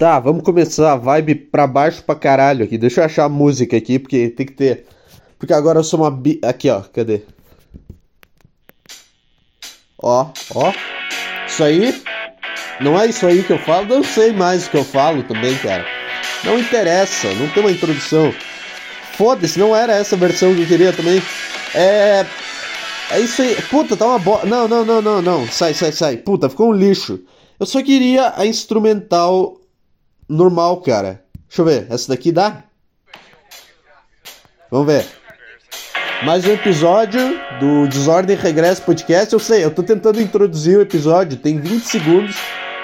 Tá, vamos começar a vibe pra baixo pra caralho aqui. Deixa eu achar a música aqui, porque tem que ter. Porque agora eu sou uma bi. Aqui, ó, cadê? Ó, ó. Isso aí. Não é isso aí que eu falo? Não sei mais o que eu falo também, cara. Não interessa, não tem uma introdução. Foda-se, não era essa versão que eu queria também. É. É isso aí. Puta, tá uma bosta. Não, não, não, não, não. Sai, sai, sai. Puta, ficou um lixo. Eu só queria a instrumental normal, cara. Deixa eu ver. Essa daqui dá? Vamos ver. Mais um episódio do Desordem Regresso Podcast. Eu sei, eu tô tentando introduzir o episódio, tem 20 segundos.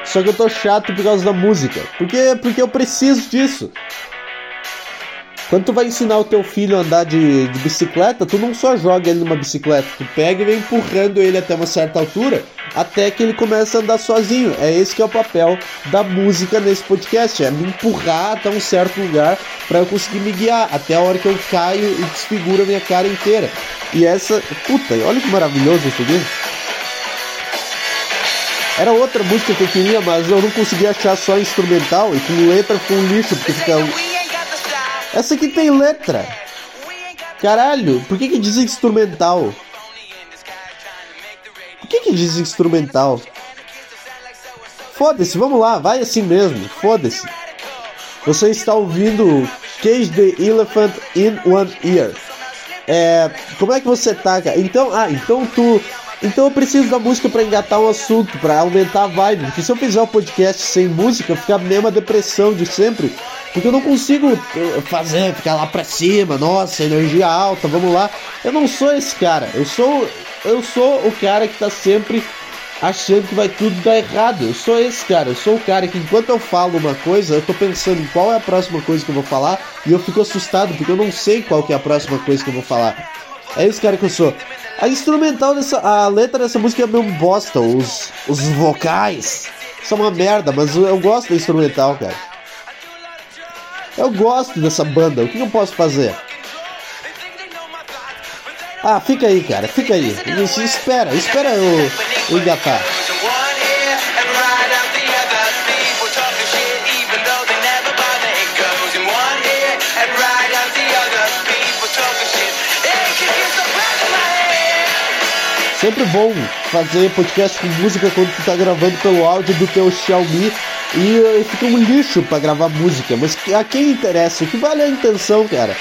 Só que eu tô chato por causa da música. Porque, porque eu preciso disso. Quando tu vai ensinar o teu filho a andar de, de, bicicleta, tu não só joga ele numa bicicleta, tu pega e vem empurrando ele até uma certa altura, até que ele começa a andar sozinho. É esse que é o papel da música nesse podcast, é me empurrar até um certo lugar para eu conseguir me guiar, até a hora que eu caio e desfiguro a minha cara inteira. E essa, puta, olha que maravilhoso isso aqui. Era outra música que eu queria, mas eu não conseguia achar só instrumental e com letra ficou um lixo, porque fica essa aqui tem letra. Caralho, por que que diz instrumental? Por que que diz instrumental? Foda-se, vamos lá, vai assim mesmo, foda-se. Você está ouvindo Cage the Elephant in One Ear. É, como é que você tá, cara? Então, ah, então tu então eu preciso da música para engatar um assunto, para aumentar a vibe. Porque se eu fizer um podcast sem música, fica a mesma depressão de sempre. Porque eu não consigo eh, fazer, ficar lá pra cima, nossa, energia alta, vamos lá. Eu não sou esse cara. Eu sou eu sou o cara que tá sempre achando que vai tudo dar errado. Eu sou esse cara. Eu sou o cara que enquanto eu falo uma coisa, eu tô pensando em qual é a próxima coisa que eu vou falar e eu fico assustado porque eu não sei qual que é a próxima coisa que eu vou falar. É esse cara que eu sou. A instrumental dessa. A letra dessa música é meio bosta. Os, os vocais são uma merda, mas eu gosto da instrumental, cara. Eu gosto dessa banda. O que eu posso fazer? Ah, fica aí, cara. Fica aí. Espera, espera eu, eu engatar. Sempre bom fazer podcast com música quando tu tá gravando pelo áudio do teu Xiaomi e fica um lixo para gravar música. Mas a quem interessa? O que vale é a intenção, cara.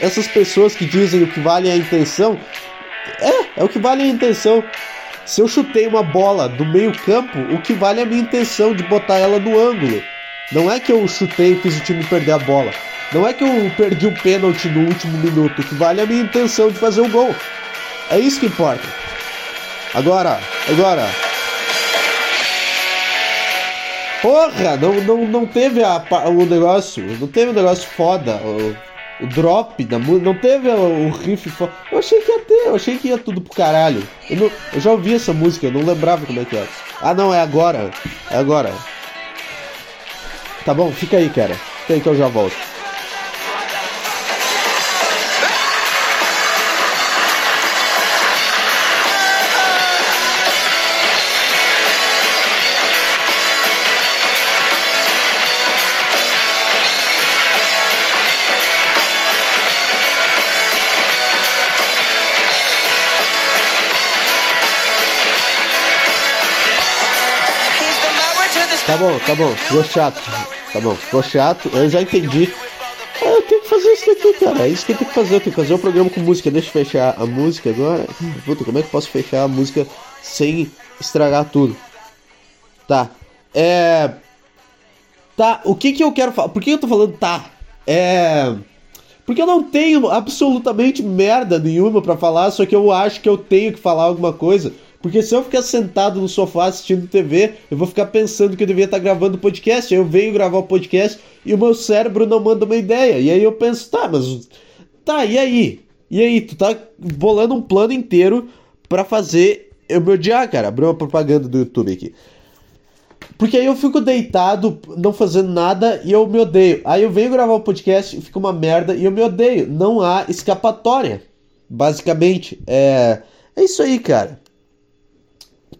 Essas pessoas que dizem o que vale é a intenção, é, é o que vale a intenção. Se eu chutei uma bola do meio campo, o que vale é a minha intenção de botar ela no ângulo. Não é que eu chutei e fiz o time perder a bola. Não é que eu perdi o pênalti no último minuto. O que vale é a minha intenção de fazer o gol. É isso que importa. Agora, agora. Porra, não, não, não teve a, o negócio, não teve o um negócio foda, o, o drop da música, não teve o, o riff foda. Eu achei que ia ter, eu achei que ia tudo pro caralho. Eu, não, eu já ouvi essa música, eu não lembrava como é que era. Ah não, é agora, é agora. Tá bom, fica aí, cara. Fica aí que eu já volto. Bom, tá bom, ficou chato. Tá bom, ficou chato, eu já entendi. Ah, eu tenho que fazer isso daqui, cara. É isso que eu tenho que fazer. Eu tenho que fazer o um programa com música. Deixa eu fechar a música agora. Puta, como é que eu posso fechar a música sem estragar tudo? Tá. É. Tá, o que que eu quero falar? Por que eu tô falando tá? É. Porque eu não tenho absolutamente merda nenhuma para falar, só que eu acho que eu tenho que falar alguma coisa. Porque se eu ficar sentado no sofá assistindo TV, eu vou ficar pensando que eu devia estar gravando podcast. Aí eu venho gravar o podcast e o meu cérebro não manda uma ideia. E aí eu penso, tá, mas. Tá, e aí? E aí, tu tá bolando um plano inteiro para fazer eu me odiar, cara. Abriu uma propaganda do YouTube aqui. Porque aí eu fico deitado, não fazendo nada e eu me odeio. Aí eu venho gravar o podcast e fica uma merda e eu me odeio. Não há escapatória. Basicamente, é. É isso aí, cara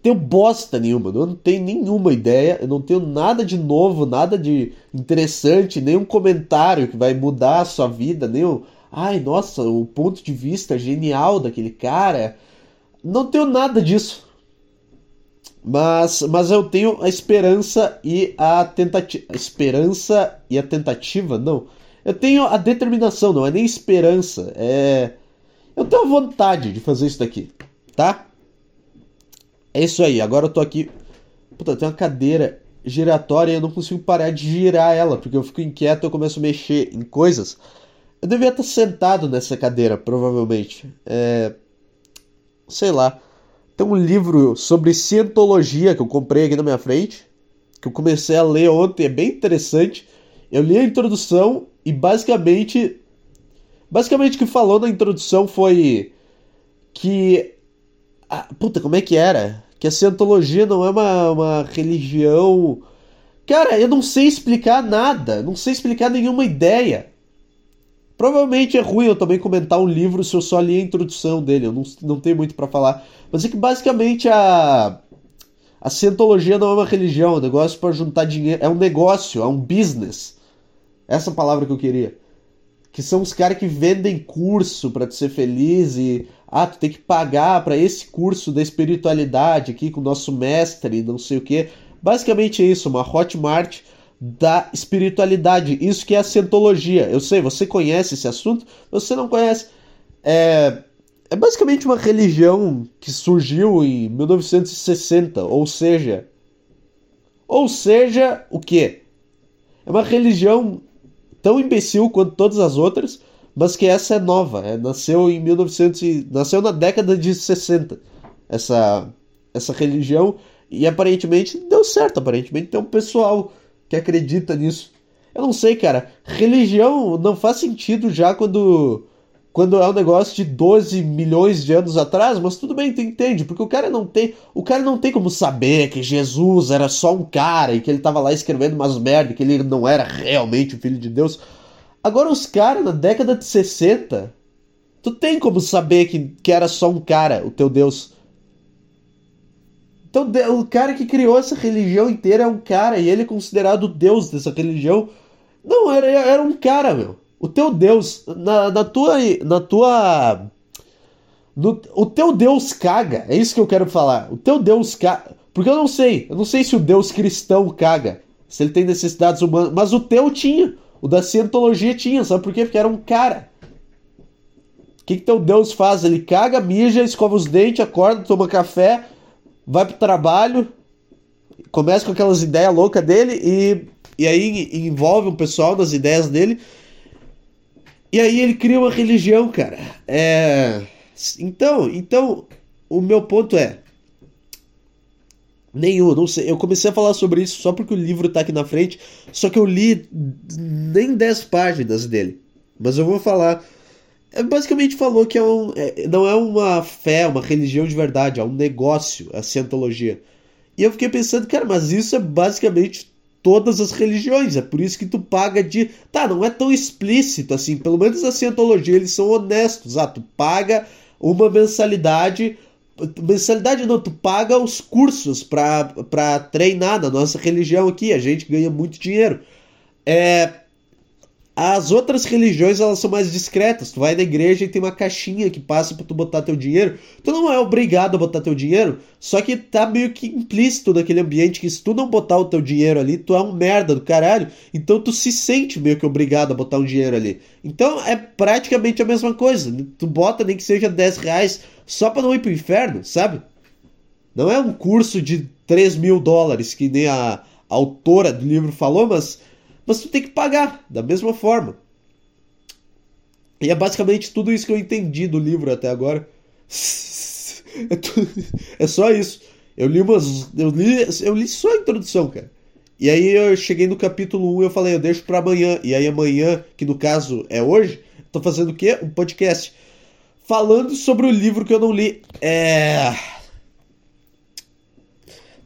tenho bosta nenhuma, eu não tenho nenhuma ideia, eu não tenho nada de novo, nada de interessante, nenhum comentário que vai mudar a sua vida, nenhum. Ai, nossa, o ponto de vista genial daquele cara. Não tenho nada disso. Mas, mas eu tenho a esperança e a tentativa. Esperança e a tentativa? Não. Eu tenho a determinação, não é nem esperança. É. Eu tenho vontade de fazer isso daqui, tá? É isso aí, agora eu tô aqui. Puta, tem uma cadeira giratória e eu não consigo parar de girar ela, porque eu fico inquieto e eu começo a mexer em coisas. Eu devia estar sentado nessa cadeira, provavelmente. É. Sei lá. Tem um livro sobre cientologia que eu comprei aqui na minha frente, que eu comecei a ler ontem, é bem interessante. Eu li a introdução e basicamente. Basicamente o que falou na introdução foi que. Ah, puta, como é que era? Que a cientologia não é uma, uma religião. Cara, eu não sei explicar nada, não sei explicar nenhuma ideia. Provavelmente é ruim eu também comentar um livro se eu só li a introdução dele, eu não, não tenho muito para falar. Mas é que basicamente a. A cientologia não é uma religião, é um negócio para juntar dinheiro. É um negócio, é um business. Essa palavra que eu queria. Que são os caras que vendem curso para ser feliz e. Ah, tu tem que pagar para esse curso da espiritualidade aqui com o nosso mestre, não sei o que. Basicamente é isso, uma Hotmart da espiritualidade. Isso que é a cientologia. Eu sei, você conhece esse assunto, você não conhece. É, é basicamente uma religião que surgiu em 1960, ou seja. Ou seja, o quê? É uma religião tão imbecil quanto todas as outras, mas que essa é nova. É, nasceu em 1900 e, nasceu na década de 60. Essa essa religião e aparentemente deu certo, aparentemente tem um pessoal que acredita nisso. Eu não sei, cara. Religião não faz sentido já quando quando é um negócio de 12 milhões de anos atrás, mas tudo bem, tu entende, porque o cara não tem, o cara não tem como saber que Jesus era só um cara e que ele tava lá escrevendo umas merda, que ele não era realmente o filho de Deus. Agora os caras na década de 60, tu tem como saber que, que era só um cara, o teu Deus. Então, o cara que criou essa religião inteira é um cara e ele é considerado o deus dessa religião. Não, era, era um cara, meu. O teu Deus, na, na tua. Na tua. No, o teu Deus caga. É isso que eu quero falar. O teu Deus caga. Porque eu não sei. Eu não sei se o Deus cristão caga. Se ele tem necessidades humanas. Mas o teu tinha. O da cientologia tinha. Sabe por quê? Porque era um cara. O que, que teu Deus faz? Ele caga, mija, escova os dentes, acorda, toma café vai pro trabalho, começa com aquelas ideias loucas dele e, e aí envolve o pessoal das ideias dele. E aí ele cria uma religião, cara. É... Então, então, o meu ponto é. Nenhum, não sei. Eu comecei a falar sobre isso só porque o livro tá aqui na frente. Só que eu li nem 10 páginas dele. Mas eu vou falar é, basicamente falou que é um, é, não é uma fé, uma religião de verdade, é um negócio, a cientologia. E eu fiquei pensando, cara, mas isso é basicamente todas as religiões, é por isso que tu paga de. Tá, não é tão explícito assim, pelo menos a cientologia eles são honestos. Ah, tu paga uma mensalidade. Mensalidade não, tu paga os cursos pra, treinar na nossa religião aqui, a gente ganha muito dinheiro. É, as outras religiões elas são mais discretas. Tu vai na igreja e tem uma caixinha que passa para tu botar teu dinheiro. Tu não é obrigado a botar teu dinheiro, só que tá meio que implícito naquele ambiente que se tu não botar o teu dinheiro ali, tu é um merda do caralho. Então tu se sente meio que obrigado a botar um dinheiro ali. Então é praticamente a mesma coisa. Tu bota nem que seja 10 reais só pra não ir pro inferno, sabe? Não é um curso de 3 mil dólares que nem a autora do livro falou, mas mas tu tem que pagar da mesma forma. E é basicamente tudo isso que eu entendi do livro até agora. É, é só isso. Eu li umas. Eu li, eu li só a introdução, cara. E aí eu cheguei no capítulo 1 e eu falei, eu deixo para amanhã. E aí amanhã, que no caso é hoje, tô fazendo o quê? Um podcast. Falando sobre o livro que eu não li. É.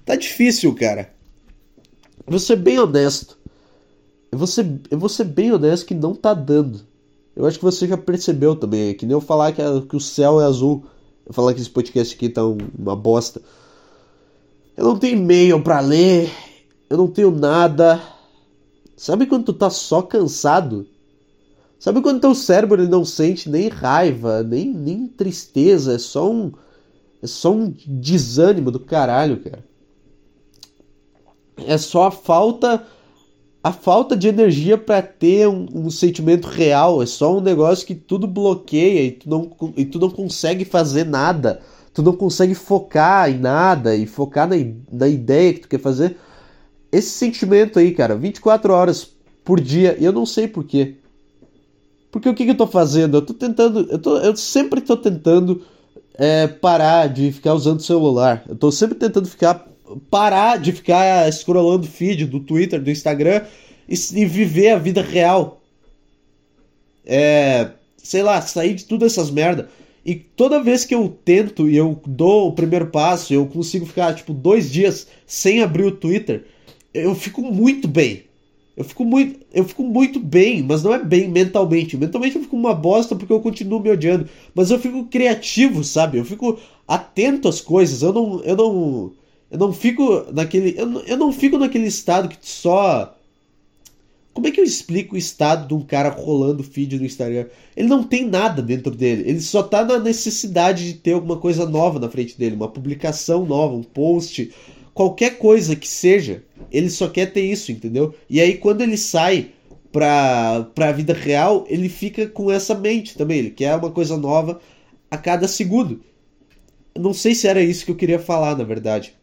Tá difícil, cara. Vou ser bem honesto. Eu vou, ser, eu vou ser bem honesto que não tá dando. Eu acho que você já percebeu também. É que nem eu falar que, a, que o céu é azul. Eu falar que esse podcast aqui tá um, uma bosta. Eu não tenho e-mail para ler, eu não tenho nada. Sabe quando tu tá só cansado? Sabe quando teu cérebro ele não sente nem raiva, nem, nem tristeza, é só um é só um desânimo do caralho, cara. É só a falta a falta de energia para ter um, um, sentimento real. É só um negócio que tudo bloqueia e tu, não, e tu não consegue fazer nada. Tu não consegue focar em nada e focar na, na ideia que tu quer fazer. Esse sentimento aí, cara, 24 horas por dia, eu não sei porquê. Porque o que, que eu tô fazendo? Eu tô tentando. Eu, tô, eu sempre tô tentando é, parar de ficar usando celular. Eu tô sempre tentando ficar parar de ficar scrollando feed do Twitter, do Instagram e, e viver a vida real. É, sei lá, sair de tudo essas merda. E toda vez que eu tento e eu dou o primeiro passo, eu consigo ficar tipo dois dias sem abrir o Twitter, eu fico muito bem. Eu fico muito, eu fico muito bem, mas não é bem mentalmente. Mentalmente eu fico uma bosta porque eu continuo me odiando, mas eu fico criativo, sabe? Eu fico atento às coisas. Eu não, eu não, eu não fico naquele, eu eu não fico naquele estado que só como é que eu explico o estado de um cara rolando feed no Instagram? Ele não tem nada dentro dele. Ele só tá na necessidade de ter alguma coisa nova na frente dele, uma publicação nova, um post, qualquer coisa que seja, ele só quer ter isso, entendeu? E aí quando ele sai pra, pra vida real, ele fica com essa mente também. Ele quer uma coisa nova a cada segundo. Não sei se era isso que eu queria falar, na verdade.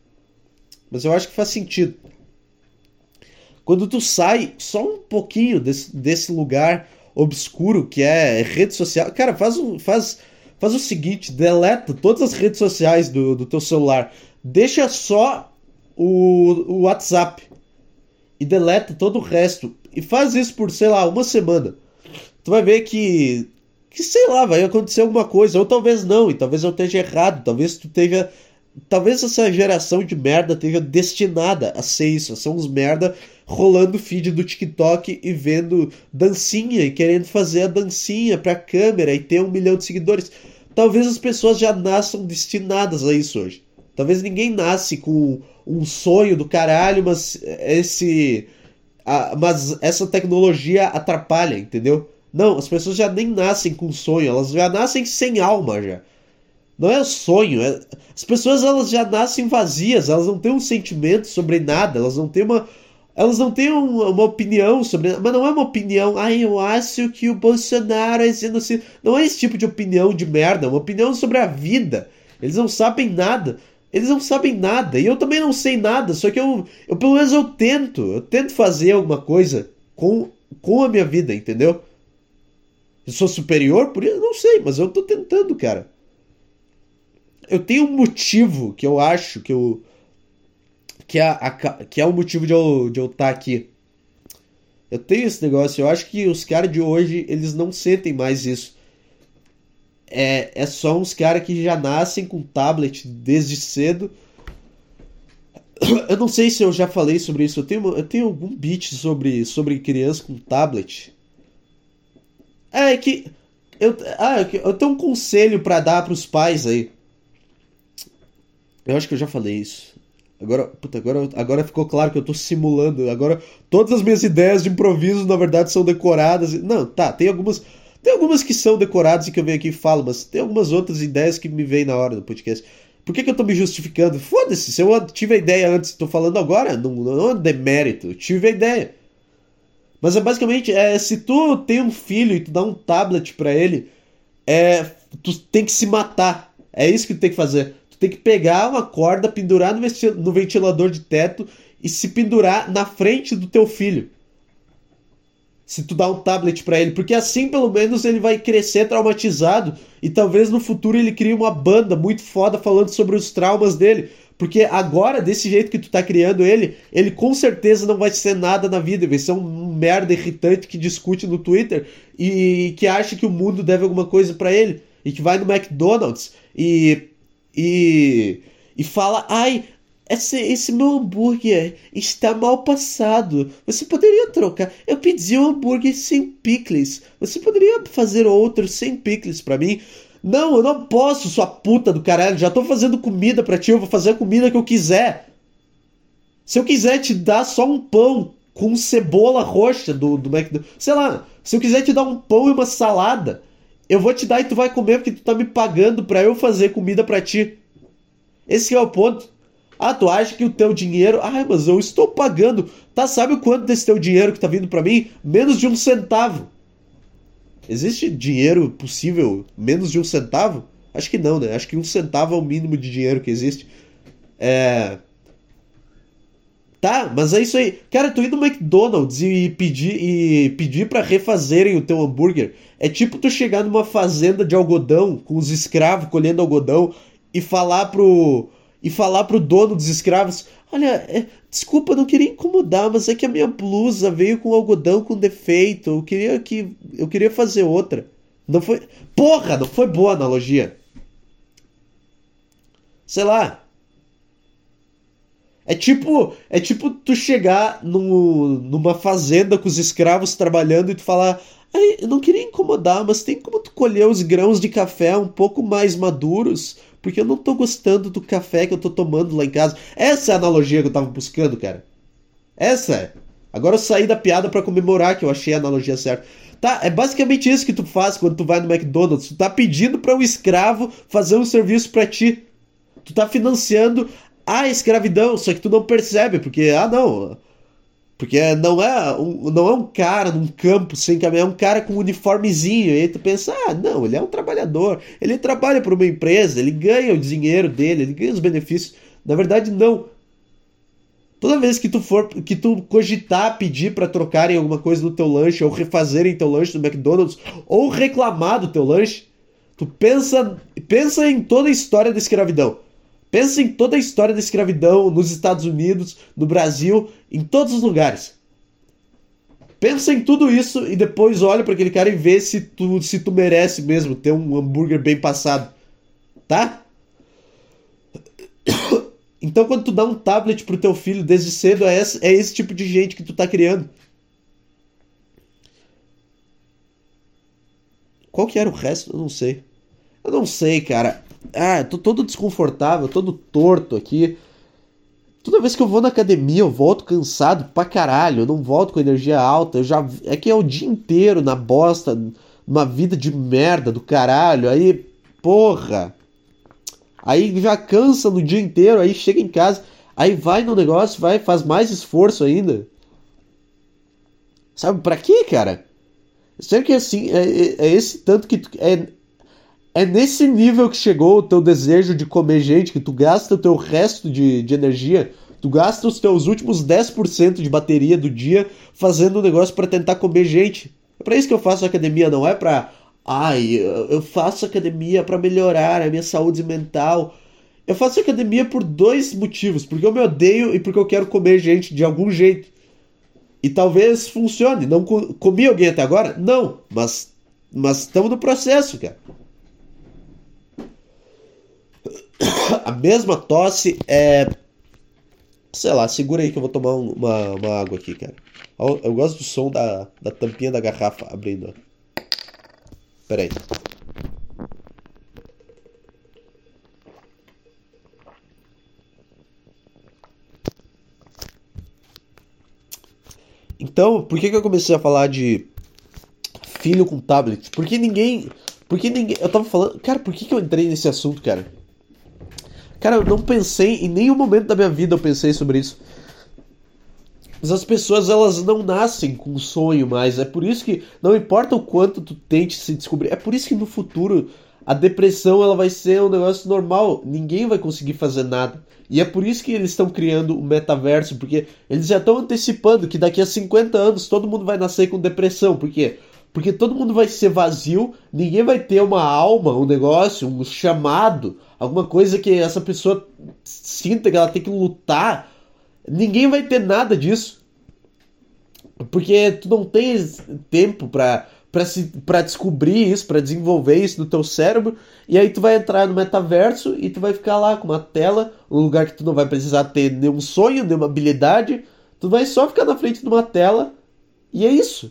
Mas eu acho que faz sentido. Quando tu sai só um pouquinho desse, desse lugar obscuro que é rede social. Cara, faz, um, faz, faz o seguinte: deleta todas as redes sociais do, do teu celular. Deixa só o, o WhatsApp e deleta todo o resto. E faz isso por, sei lá, uma semana. Tu vai ver que, que sei lá, vai acontecer alguma coisa. Ou talvez não, e talvez eu esteja errado. Talvez tu esteja. Talvez essa geração de merda esteja destinada a ser isso, ser uns merda rolando feed do TikTok e vendo dancinha e querendo fazer a dancinha pra câmera e ter um milhão de seguidores. Talvez as pessoas já nasçam destinadas a isso hoje. Talvez ninguém nasce com um sonho do caralho, mas esse. A, mas essa tecnologia atrapalha, entendeu? Não, as pessoas já nem nascem com sonho, elas já nascem sem alma já. Não é sonho, é... as pessoas elas já nascem vazias, elas não têm um sentimento sobre nada, elas não têm uma elas não têm uma, uma opinião sobre, mas não é uma opinião, ah, eu acho que o Bolsonaro é genocida. Não é esse tipo de opinião de merda, é uma opinião sobre a vida. Eles não sabem nada. Eles não sabem nada. E eu também não sei nada. Só que eu, eu pelo menos eu tento. Eu tento fazer alguma coisa com, com a minha vida, entendeu? Eu sou superior por isso? Não sei, mas eu tô tentando, cara. Eu tenho um motivo que eu acho que eu. Que é, a, que é o motivo de eu estar de eu tá aqui. Eu tenho esse negócio. Eu acho que os caras de hoje, eles não sentem mais isso é, é só uns caras que já nascem com tablet desde cedo. Eu não sei se eu já falei sobre isso. Eu tenho, eu tenho algum beat sobre, sobre criança com tablet. É, é que. Eu, ah, eu tenho um conselho para dar pros pais aí. Eu acho que eu já falei isso. Agora, puta, agora, agora ficou claro que eu tô simulando. Agora, todas as minhas ideias de improviso, na verdade, são decoradas. Não, tá, tem algumas. Tem algumas que são decoradas e que eu venho aqui e falo, mas tem algumas outras ideias que me vêm na hora do podcast. Por que, que eu tô me justificando? Foda-se, se eu tive a ideia antes, tô falando agora, não, não é demérito, eu tive a ideia. Mas é basicamente, é, se tu tem um filho e tu dá um tablet para ele, é, tu tem que se matar. É isso que tu tem que fazer. Tem que pegar uma corda, pendurar no ventilador de teto e se pendurar na frente do teu filho se tu dá um tablet para ele, porque assim pelo menos ele vai crescer traumatizado e talvez no futuro ele crie uma banda muito foda falando sobre os traumas dele. Porque agora, desse jeito que tu tá criando ele, ele com certeza não vai ser nada na vida, vai ser um merda irritante que discute no Twitter e que acha que o mundo deve alguma coisa para ele e que vai no McDonald's e e e fala: "Ai, esse, esse meu hambúrguer está mal passado. Você poderia trocar? Eu pedi um hambúrguer sem picles. Você poderia fazer outro sem picles para mim? Não, eu não posso, sua puta do caralho. Já tô fazendo comida pra ti, eu vou fazer a comida que eu quiser. Se eu quiser te dar só um pão com cebola roxa do, do McDonald's, sei lá, se eu quiser te dar um pão e uma salada, eu vou te dar e tu vai comer porque tu tá me pagando pra eu fazer comida pra ti. Esse é o ponto. Ah, tu acha que o teu dinheiro. Ah, mas eu estou pagando. Tá, sabe o quanto desse teu dinheiro que tá vindo para mim? Menos de um centavo. Existe dinheiro possível menos de um centavo? Acho que não, né? Acho que um centavo é o mínimo de dinheiro que existe. É. Tá, mas é isso aí. Cara, tu ir no McDonald's e pedir e pedir para refazerem o teu hambúrguer é tipo tu chegar numa fazenda de algodão com os escravos colhendo algodão e falar pro e falar pro dono dos escravos: "Olha, é, desculpa, não queria incomodar, mas é que a minha blusa veio com algodão com defeito. Eu queria que eu queria fazer outra." Não foi, porra, não foi boa a analogia. Sei lá, é tipo, é tipo tu chegar no, numa fazenda com os escravos trabalhando e tu falar: eu não queria incomodar, mas tem como tu colher os grãos de café um pouco mais maduros? Porque eu não tô gostando do café que eu tô tomando lá em casa. Essa é a analogia que eu tava buscando, cara. Essa é. Agora eu saí da piada para comemorar que eu achei a analogia certa. Tá, é basicamente isso que tu faz quando tu vai no McDonald's. Tu tá pedindo para um escravo fazer um serviço para ti. Tu tá financiando a escravidão, só que tu não percebe, porque, ah, não. Porque não é um, não é um cara num campo sem caminhar, é um cara com um uniformezinho. E aí tu pensa, ah, não, ele é um trabalhador. Ele trabalha para uma empresa, ele ganha o dinheiro dele, ele ganha os benefícios. Na verdade, não. Toda vez que tu for, que tu cogitar pedir para trocarem alguma coisa no teu lanche, ou refazerem teu lanche no McDonald's, ou reclamar do teu lanche, tu pensa, pensa em toda a história da escravidão. Pensa em toda a história da escravidão nos Estados Unidos, no Brasil, em todos os lugares. Pensa em tudo isso e depois olha para aquele cara e vê se tu, se tu merece mesmo ter um hambúrguer bem passado. Tá? Então quando tu dá um tablet pro teu filho desde cedo, é esse, é esse tipo de gente que tu tá criando. Qual que era o resto? Eu não sei. Eu não sei, cara. Ah, tô todo desconfortável, todo torto aqui. Toda vez que eu vou na academia, eu volto cansado pra caralho. Eu não volto com energia alta. Eu já. É que é o dia inteiro na bosta, numa vida de merda do caralho. Aí, porra. Aí já cansa no dia inteiro. Aí chega em casa. Aí vai no negócio, vai, faz mais esforço ainda. Sabe, pra quê, cara? Será que é assim? É, é, é esse tanto que. É, é nesse nível que chegou o teu desejo de comer gente, que tu gasta o teu resto de, de energia, tu gasta os teus últimos 10% de bateria do dia fazendo um negócio para tentar comer gente. É para isso que eu faço academia, não é pra. Ai, eu faço academia para melhorar a minha saúde mental. Eu faço academia por dois motivos: porque eu me odeio e porque eu quero comer gente de algum jeito. E talvez funcione. Não comi alguém até agora? Não, mas mas estamos no processo, cara. a mesma tosse é. Sei lá, segura aí que eu vou tomar uma, uma água aqui, cara. Eu gosto do som da, da tampinha da garrafa abrindo. Pera aí. Então, por que, que eu comecei a falar de filho com tablet? Porque ninguém. Porque ninguém. Eu tava falando. Cara, por que, que eu entrei nesse assunto, cara? Cara, eu não pensei, em nenhum momento da minha vida eu pensei sobre isso. Mas as pessoas, elas não nascem com um sonho mais. É por isso que, não importa o quanto tu tente se descobrir, é por isso que no futuro a depressão ela vai ser um negócio normal. Ninguém vai conseguir fazer nada. E é por isso que eles estão criando o metaverso, porque eles já estão antecipando que daqui a 50 anos todo mundo vai nascer com depressão. Por quê? Porque todo mundo vai ser vazio, ninguém vai ter uma alma, um negócio, um chamado, alguma coisa que essa pessoa sinta que ela tem que lutar. Ninguém vai ter nada disso. Porque tu não tens tempo para para descobrir isso, para desenvolver isso no teu cérebro, e aí tu vai entrar no metaverso e tu vai ficar lá com uma tela, um lugar que tu não vai precisar ter nenhum sonho, nenhuma habilidade, tu vai só ficar na frente de uma tela e é isso.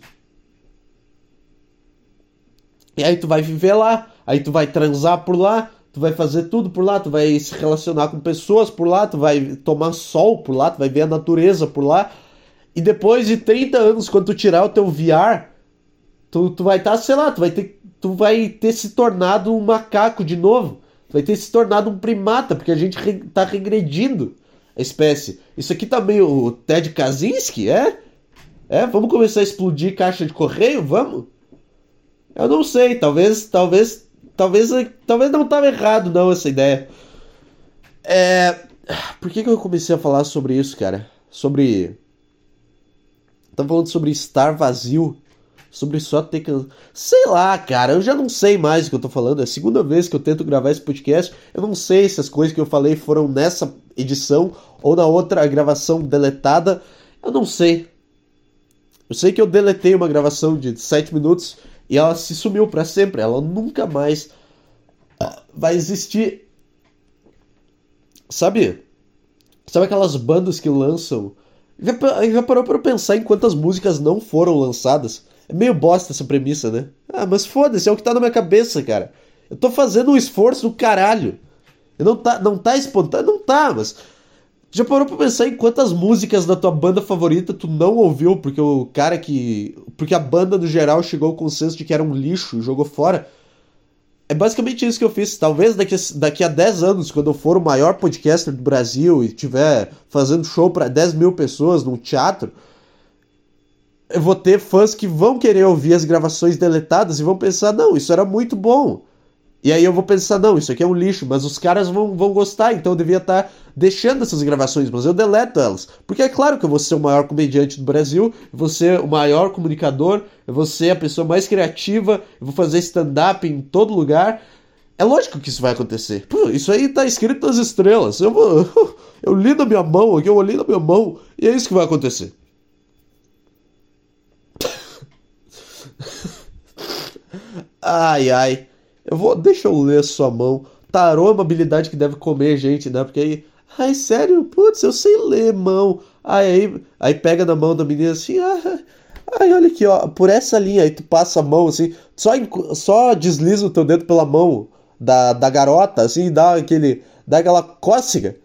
E aí tu vai viver lá, aí tu vai transar por lá, tu vai fazer tudo por lá, tu vai se relacionar com pessoas por lá, tu vai tomar sol por lá, tu vai ver a natureza por lá. E depois de 30 anos, quando tu tirar o teu VR, tu, tu vai estar, tá, sei lá, tu vai ter tu vai ter se tornado um macaco de novo. Tu vai ter se tornado um primata, porque a gente re, tá regredindo a espécie. Isso aqui tá meio Ted Kaczynski, é? É, vamos começar a explodir caixa de correio? Vamos? Eu não sei, talvez, talvez, talvez, talvez não tava errado não essa ideia. É, por que que eu comecei a falar sobre isso, cara? Sobre Tava falando sobre estar vazio sobre só ter que. Sei lá, cara, eu já não sei mais o que eu tô falando. É a segunda vez que eu tento gravar esse podcast. Eu não sei se as coisas que eu falei foram nessa edição ou na outra gravação deletada. Eu não sei. Eu sei que eu deletei uma gravação de 7 minutos e ela se sumiu para sempre. Ela nunca mais ah, vai existir. Sabe? Sabe aquelas bandas que lançam. Já, já parou para pensar em quantas músicas não foram lançadas? É meio bosta essa premissa, né? Ah, mas foda-se, é o que tá na minha cabeça, cara. Eu tô fazendo um esforço do caralho. Eu não tá, não tá espontâneo? Não tá, mas. Já parou pra pensar em quantas músicas da tua banda favorita tu não ouviu porque o cara que. Porque a banda no geral chegou ao consenso de que era um lixo e jogou fora? É basicamente isso que eu fiz. Talvez daqui, daqui a 10 anos, quando eu for o maior podcaster do Brasil e estiver fazendo show para 10 mil pessoas num teatro, eu vou ter fãs que vão querer ouvir as gravações deletadas e vão pensar, não, isso era muito bom. E aí eu vou pensar, não, isso aqui é um lixo, mas os caras vão, vão gostar, então eu devia estar tá deixando essas gravações, mas eu deleto elas. Porque é claro que eu vou ser o maior comediante do Brasil, eu vou ser o maior comunicador, eu vou ser a pessoa mais criativa, eu vou fazer stand-up em todo lugar. É lógico que isso vai acontecer. Pô, isso aí tá escrito nas estrelas. Eu vou. Eu li na minha mão aqui, eu olhei na minha mão, e é isso que vai acontecer. ai, ai. Eu vou. Deixa eu ler sua mão. Tarô é uma habilidade que deve comer gente, né? Porque aí. Ai, sério? Putz, eu sei ler mão. Aí, aí, aí pega na mão da menina assim. Ah, ai, olha aqui, ó. Por essa linha aí tu passa a mão assim. Só, só desliza o teu dedo pela mão da, da garota, assim, dá aquele. dá aquela cócega.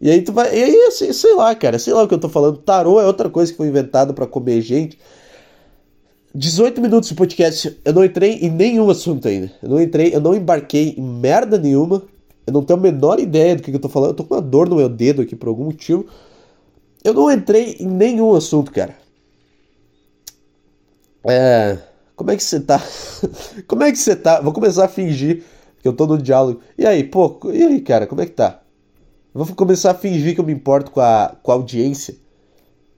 E aí tu vai. E aí, assim, sei lá, cara, sei lá o que eu tô falando. Tarô é outra coisa que foi inventada para comer gente. 18 minutos de podcast, eu não entrei em nenhum assunto ainda. Eu não entrei, eu não embarquei em merda nenhuma. Eu não tenho a menor ideia do que, que eu tô falando. Eu tô com uma dor no meu dedo aqui por algum motivo. Eu não entrei em nenhum assunto, cara. É. Como é que você tá? como é que você tá? Vou começar a fingir que eu tô no diálogo. E aí, pô, e aí, cara, como é que tá? vou começar a fingir que eu me importo com a, com a audiência.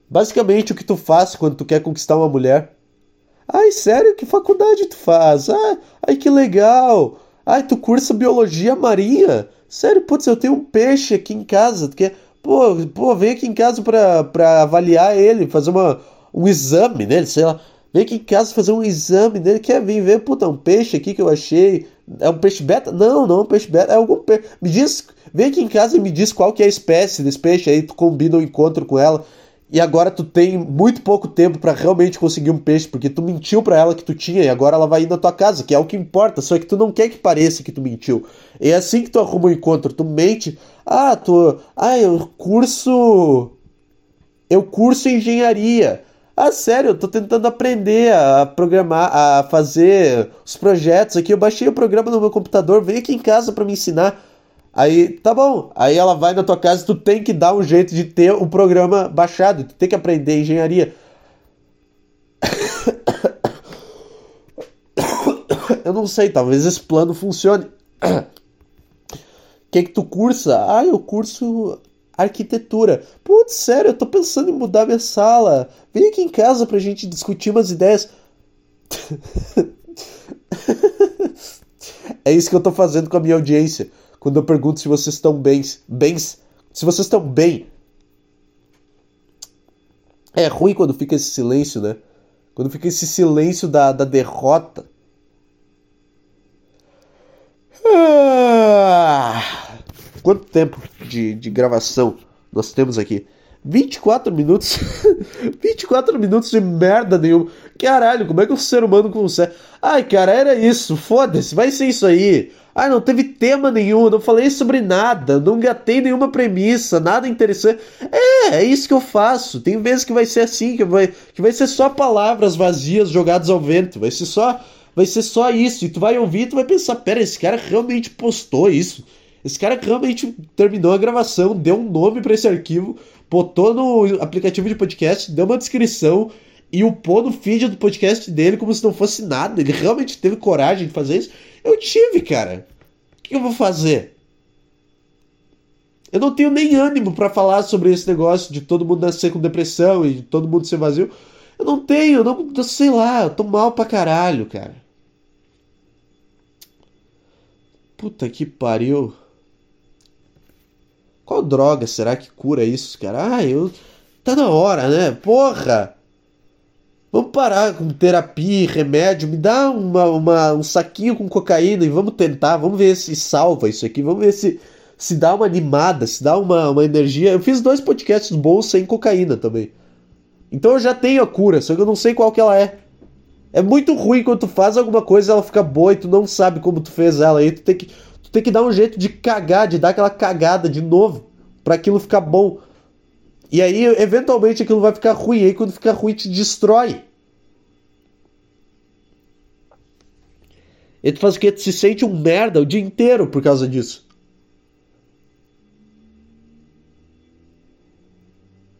Basicamente, o que tu faz quando tu quer conquistar uma mulher Ai, sério? Que faculdade tu faz? Ah, ai, que legal. Ai, tu cursa biologia marinha? Sério, putz, eu tenho um peixe aqui em casa. Tu quer... Pô, pô, vem aqui em casa pra, pra avaliar ele, fazer uma, um exame nele, sei lá. Vem aqui em casa fazer um exame nele. Quer vir ver? Puta, um peixe aqui que eu achei. É um peixe beta? Não, não é um peixe beta. É algum peixe. Me diz. Vem aqui em casa e me diz qual que é a espécie desse peixe. Aí tu combina o um encontro com ela e agora tu tem muito pouco tempo para realmente conseguir um peixe, porque tu mentiu para ela que tu tinha e agora ela vai ir na tua casa, que é o que importa, só que tu não quer que pareça que tu mentiu. E é assim que tu arruma o um encontro, tu mente, ah, tu, ah, eu curso eu curso engenharia. Ah, sério, eu tô tentando aprender a programar, a fazer os projetos aqui. Eu baixei o programa no meu computador, vem aqui em casa para me ensinar. Aí, tá bom. Aí ela vai na tua casa e tu tem que dar um jeito de ter o programa baixado. Tu tem que aprender engenharia. Eu não sei, talvez esse plano funcione. O que que tu cursa? Ah, eu curso arquitetura. Putz, sério, eu tô pensando em mudar minha sala. Vem aqui em casa pra gente discutir umas ideias. é isso que eu tô fazendo com a minha audiência quando eu pergunto se vocês estão bens, bens, se vocês estão bem. É ruim quando fica esse silêncio, né? Quando fica esse silêncio da, da derrota. Ah, quanto tempo de, de gravação nós temos aqui? 24 minutos. 24 minutos de merda nenhuma. caralho, como é que o ser humano consegue? Ai, cara, era isso, foda-se, vai ser isso aí. Ah, não teve tema nenhum, não falei sobre nada, não gatei nenhuma premissa, nada interessante. É, é isso que eu faço. Tem vezes que vai ser assim, que vai, que vai ser só palavras vazias jogadas ao vento. Vai ser só, vai ser só isso. E tu vai ouvir, tu vai pensar, pera, esse cara realmente postou isso. Esse cara realmente terminou a gravação, deu um nome para esse arquivo, botou no aplicativo de podcast, deu uma descrição e upou no feed do podcast dele como se não fosse nada. Ele realmente teve coragem de fazer isso. Eu tive, cara. O que eu vou fazer? Eu não tenho nem ânimo para falar sobre esse negócio de todo mundo nascer com depressão e de todo mundo ser vazio. Eu não tenho, eu não, eu sei lá, eu tô mal pra caralho, cara. Puta que pariu. Qual droga será que cura isso, cara? Ah, eu. Tá na hora, né? Porra! Vamos parar com terapia, remédio, me dá uma, uma, um saquinho com cocaína e vamos tentar, vamos ver se salva isso aqui, vamos ver se, se dá uma animada, se dá uma, uma energia. Eu fiz dois podcasts bons sem cocaína também. Então eu já tenho a cura, só que eu não sei qual que ela é. É muito ruim quando tu faz alguma coisa ela fica boa e tu não sabe como tu fez ela. Aí tu tem que, tu tem que dar um jeito de cagar, de dar aquela cagada de novo, para aquilo ficar bom. E aí, eventualmente, aquilo vai ficar ruim. E aí, quando fica ruim, te destrói. E tu faz o quê? Tu se sente um merda o dia inteiro por causa disso.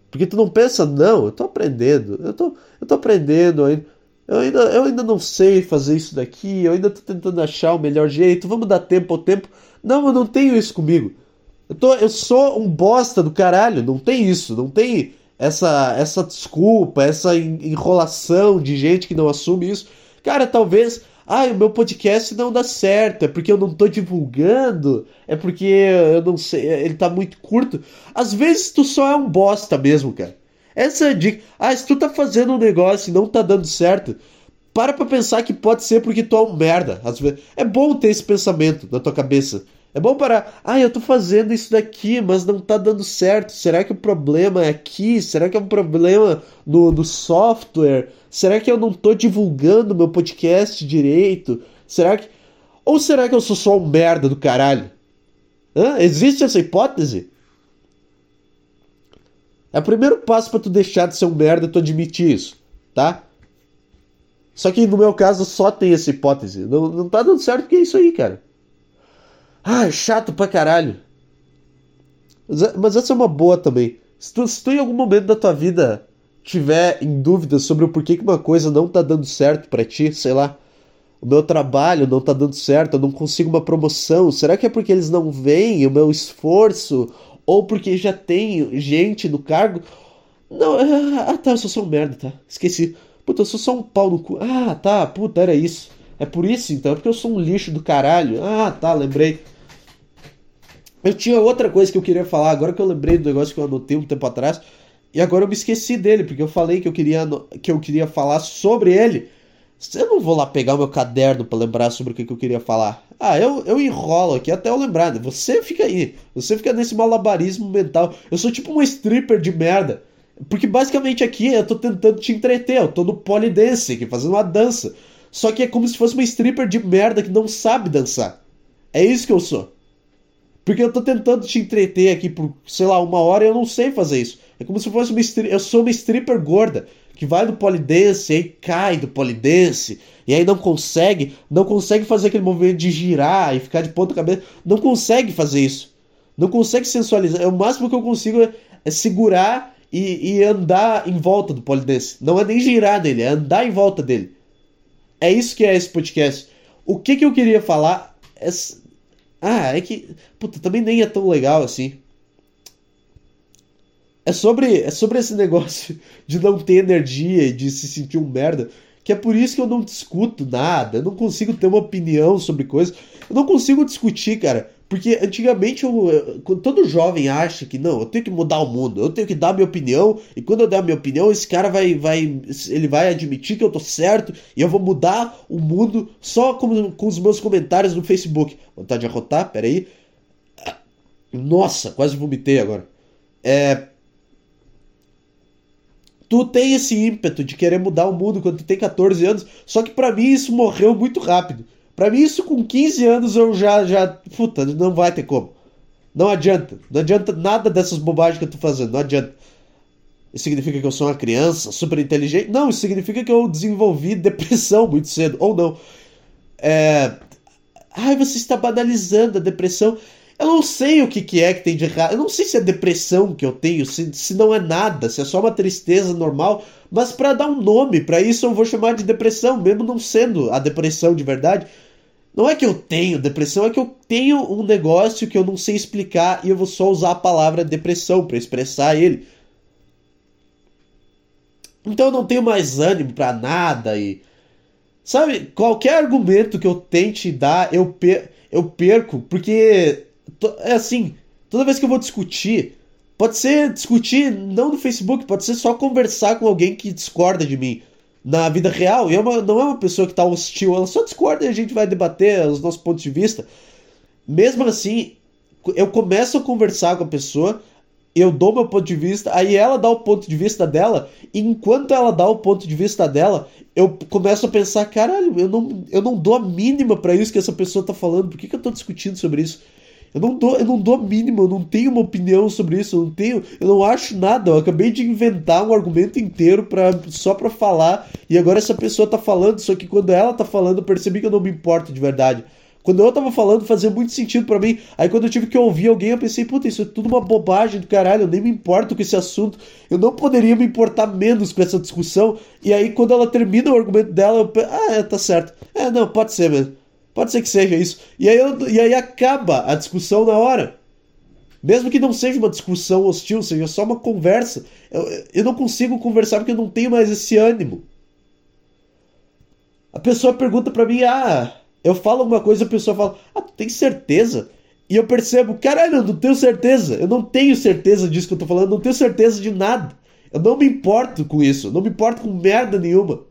Porque tu não pensa, não, eu tô aprendendo, eu tô, eu tô aprendendo ainda. Eu ainda, eu ainda não sei fazer isso daqui, eu ainda tô tentando achar o melhor jeito, vamos dar tempo ao tempo. Não, eu não tenho isso comigo. Eu, tô, eu sou um bosta do caralho, não tem isso, não tem essa, essa desculpa, essa enrolação de gente que não assume isso. Cara, talvez, ah, o meu podcast não dá certo, é porque eu não tô divulgando, é porque eu não sei, ele tá muito curto. Às vezes tu só é um bosta mesmo, cara. Essa é a dica. Ah, se tu tá fazendo um negócio e não tá dando certo, para pra pensar que pode ser porque tu é um merda. Às vezes. É bom ter esse pensamento na tua cabeça. É bom parar. Ah, eu tô fazendo isso daqui, mas não tá dando certo. Será que o problema é aqui? Será que é um problema no, no software? Será que eu não tô divulgando meu podcast direito? Será que. Ou será que eu sou só um merda do caralho? Hã? Existe essa hipótese? É o primeiro passo para tu deixar de ser um merda tu admitir isso, tá? Só que no meu caso só tem essa hipótese. Não, não tá dando certo porque é isso aí, cara. Ah, chato pra caralho. Mas essa é uma boa também. Se tu, se tu em algum momento da tua vida tiver em dúvida sobre o porquê que uma coisa não tá dando certo para ti, sei lá, o meu trabalho não tá dando certo, eu não consigo uma promoção, será que é porque eles não veem o meu esforço? Ou porque já tem gente no cargo? Não, ah tá, eu sou só um merda, tá? Esqueci. Puta, eu sou só um pau no cu. Ah, tá, puta, era isso. É por isso então, é porque eu sou um lixo do caralho. Ah, tá, lembrei. Eu tinha outra coisa que eu queria falar, agora que eu lembrei do negócio que eu anotei um tempo atrás, e agora eu me esqueci dele, porque eu falei que eu queria, que eu queria falar sobre ele. Eu não vou lá pegar o meu caderno para lembrar sobre o que, que, eu queria falar. Ah, eu, eu enrolo aqui até eu lembrar. Né? Você fica aí. Você fica nesse malabarismo mental. Eu sou tipo um stripper de merda. Porque basicamente aqui eu tô tentando te entreter. Eu tô no polidense aqui, fazendo uma dança. Só que é como se fosse uma stripper de merda que não sabe dançar. É isso que eu sou. Porque eu tô tentando te entreter aqui por, sei lá, uma hora e eu não sei fazer isso. É como se fosse uma Eu sou uma stripper gorda que vai do polidense e aí cai do polidense e aí não consegue, não consegue fazer aquele movimento de girar e ficar de ponta cabeça, não consegue fazer isso. Não consegue sensualizar. É o máximo que eu consigo é, é segurar e, e, andar em volta do polidense. Não é nem girar nele, é andar em volta dele. É isso que é esse podcast. O que, que eu queria falar é ah, é que. Puta, também nem é tão legal assim. É sobre, é sobre esse negócio de não ter energia e de se sentir um merda. Que é por isso que eu não discuto nada. Eu não consigo ter uma opinião sobre coisas. Eu não consigo discutir, cara. Porque antigamente eu, todo jovem acha que não, eu tenho que mudar o mundo, eu tenho que dar minha opinião, e quando eu der a minha opinião, esse cara vai, vai, ele vai admitir que eu tô certo e eu vou mudar o mundo só com, com os meus comentários no Facebook. Vontade de arrotar? Peraí. Nossa, quase vomitei agora. É. tu tem esse ímpeto de querer mudar o mundo quando tu tem 14 anos, só que para mim isso morreu muito rápido. Para mim isso com 15 anos eu já já, puta, não vai ter como. Não adianta, não adianta nada dessas bobagens que eu tô fazendo, não adianta. Isso significa que eu sou uma criança super inteligente? Não, isso significa que eu desenvolvi depressão muito cedo, ou não. É... Ai, você está banalizando a depressão. Eu não sei o que, que é que tem de errado. Eu não sei se é depressão que eu tenho, se, se não é nada, se é só uma tristeza normal. Mas para dar um nome para isso eu vou chamar de depressão, mesmo não sendo a depressão de verdade. Não é que eu tenho depressão, é que eu tenho um negócio que eu não sei explicar e eu vou só usar a palavra depressão para expressar ele. Então eu não tenho mais ânimo para nada e. Sabe, qualquer argumento que eu tente dar, eu, per eu perco, porque é assim, toda vez que eu vou discutir, pode ser discutir não no Facebook, pode ser só conversar com alguém que discorda de mim na vida real, e é uma, não é uma pessoa que tá hostil, ela só discorda e a gente vai debater os nossos pontos de vista. Mesmo assim, eu começo a conversar com a pessoa, eu dou meu ponto de vista, aí ela dá o ponto de vista dela, e enquanto ela dá o ponto de vista dela, eu começo a pensar, caralho, eu não, eu não dou a mínima para isso que essa pessoa tá falando, por que, que eu tô discutindo sobre isso? Eu não dou, eu não dou a mínima, eu não tenho uma opinião sobre isso, eu não tenho, eu não acho nada. Eu acabei de inventar um argumento inteiro para só para falar e agora essa pessoa tá falando, só que quando ela tá falando, eu percebi que eu não me importo de verdade. Quando eu tava falando, fazia muito sentido para mim. Aí quando eu tive que ouvir alguém, eu pensei, puta, isso é tudo uma bobagem do caralho, eu nem me importo com esse assunto. Eu não poderia me importar menos com essa discussão. E aí quando ela termina o argumento dela, eu penso, ah, é, tá certo. É, não, pode ser mesmo. Pode ser que seja isso. E aí, eu, e aí acaba a discussão na hora. Mesmo que não seja uma discussão hostil, seja só uma conversa. Eu, eu não consigo conversar porque eu não tenho mais esse ânimo. A pessoa pergunta pra mim, ah, eu falo alguma coisa, a pessoa fala, ah, tu tem certeza? E eu percebo, caralho, eu não tenho certeza. Eu não tenho certeza disso que eu tô falando, eu não tenho certeza de nada. Eu não me importo com isso, não me importo com merda nenhuma.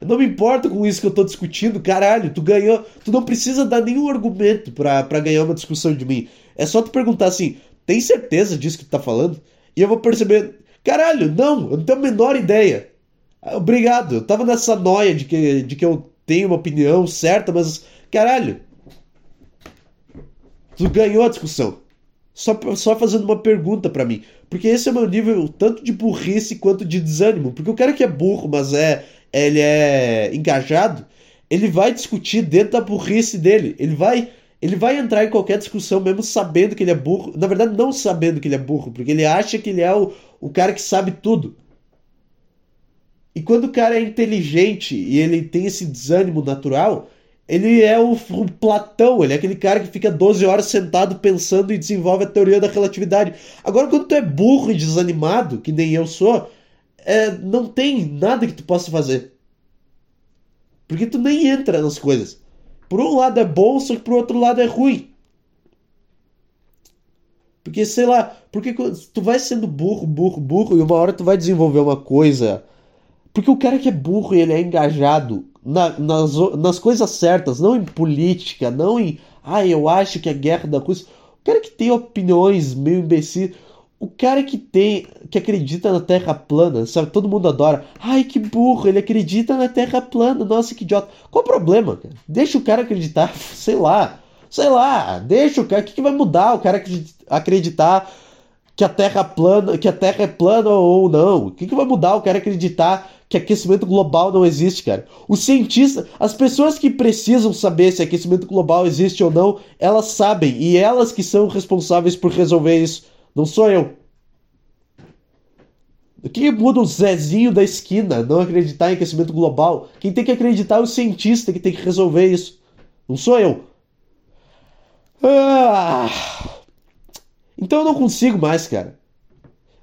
Eu não me importo com isso que eu tô discutindo, caralho. Tu ganhou. Tu não precisa dar nenhum argumento para ganhar uma discussão de mim. É só tu perguntar assim: tem certeza disso que tu tá falando? E eu vou perceber: caralho, não, eu não tenho a menor ideia. Ah, obrigado, eu tava nessa noia de que, de que eu tenho uma opinião certa, mas caralho. Tu ganhou a discussão. Só, só fazendo uma pergunta para mim. Porque esse é o meu nível tanto de burrice quanto de desânimo. Porque o cara que é burro, mas é ele é engajado, ele vai discutir dentro da burrice dele. Ele vai, ele vai entrar em qualquer discussão mesmo sabendo que ele é burro. Na verdade, não sabendo que ele é burro, porque ele acha que ele é o, o cara que sabe tudo. E quando o cara é inteligente e ele tem esse desânimo natural, ele é o, o, Platão, ele é aquele cara que fica 12 horas sentado pensando e desenvolve a teoria da relatividade. Agora, quando tu é burro e desanimado, que nem eu sou, é, não tem nada que tu possa fazer. Porque tu nem entra nas coisas. Por um lado é bom, só que por outro lado é ruim. Porque, sei lá, porque tu vai sendo burro, burro, burro, e uma hora tu vai desenvolver uma coisa. Porque o cara que é burro e ele é engajado na, nas, nas coisas certas, não em política, não em. Ah, eu acho que a guerra da coisa. O cara que tem opiniões meio imbecis. O cara que tem, que acredita na Terra plana, sabe? Todo mundo adora. Ai, que burro, ele acredita na Terra plana. Nossa, que idiota. Qual o problema? Cara? Deixa o cara acreditar, sei lá. Sei lá, deixa o cara. O que, que vai mudar o cara acreditar que a Terra plana, que a Terra é plana ou não? O que, que vai mudar o cara acreditar que aquecimento global não existe, cara? Os cientistas, as pessoas que precisam saber se aquecimento global existe ou não, elas sabem e elas que são responsáveis por resolver isso. Não sou eu. O que muda o Zezinho da esquina não acreditar em aquecimento global? Quem tem que acreditar é o cientista que tem que resolver isso. Não sou eu. Ah. Então eu não consigo mais, cara.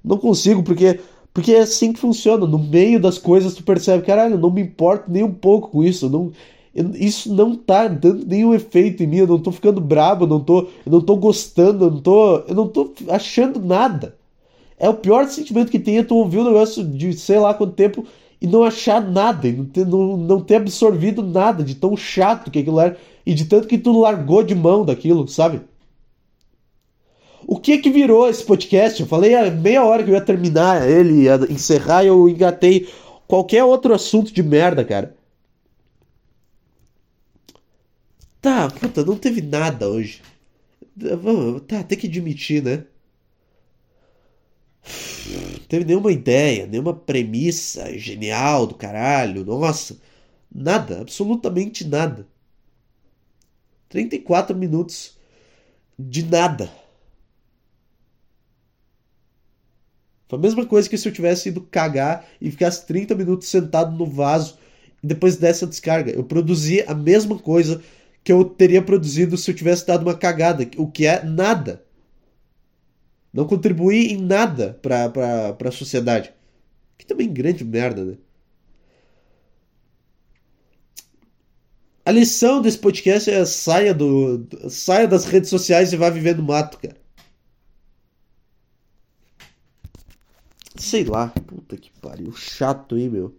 Não consigo porque porque é assim que funciona. No meio das coisas tu percebe, caralho, não me importo nem um pouco com isso. Não, isso não tá dando nenhum efeito em mim, eu não tô ficando brabo, eu não tô, eu não tô gostando, eu não tô, eu não tô achando nada. É o pior sentimento que tem é tu ouvir um negócio de sei lá quanto tempo e não achar nada, e não ter, não, não ter absorvido nada de tão chato que aquilo era e de tanto que tu largou de mão daquilo, sabe? O que que virou esse podcast? Eu falei há meia hora que eu ia terminar ele, ia encerrar eu engatei qualquer outro assunto de merda, cara. Tá, puta, não teve nada hoje. Tá, tem que admitir, né? Não teve nenhuma ideia, nenhuma premissa genial do caralho. Nossa, nada, absolutamente nada. 34 minutos de nada. Foi a mesma coisa que se eu tivesse ido cagar e ficasse 30 minutos sentado no vaso e depois dessa descarga. Eu produzi a mesma coisa que eu teria produzido se eu tivesse dado uma cagada, o que é nada. Não contribuí em nada pra, pra, sociedade. Que também grande merda, né? A lição desse podcast é saia do saia das redes sociais e vá viver no mato, cara. Sei lá, puta que pariu, chato, hein, meu.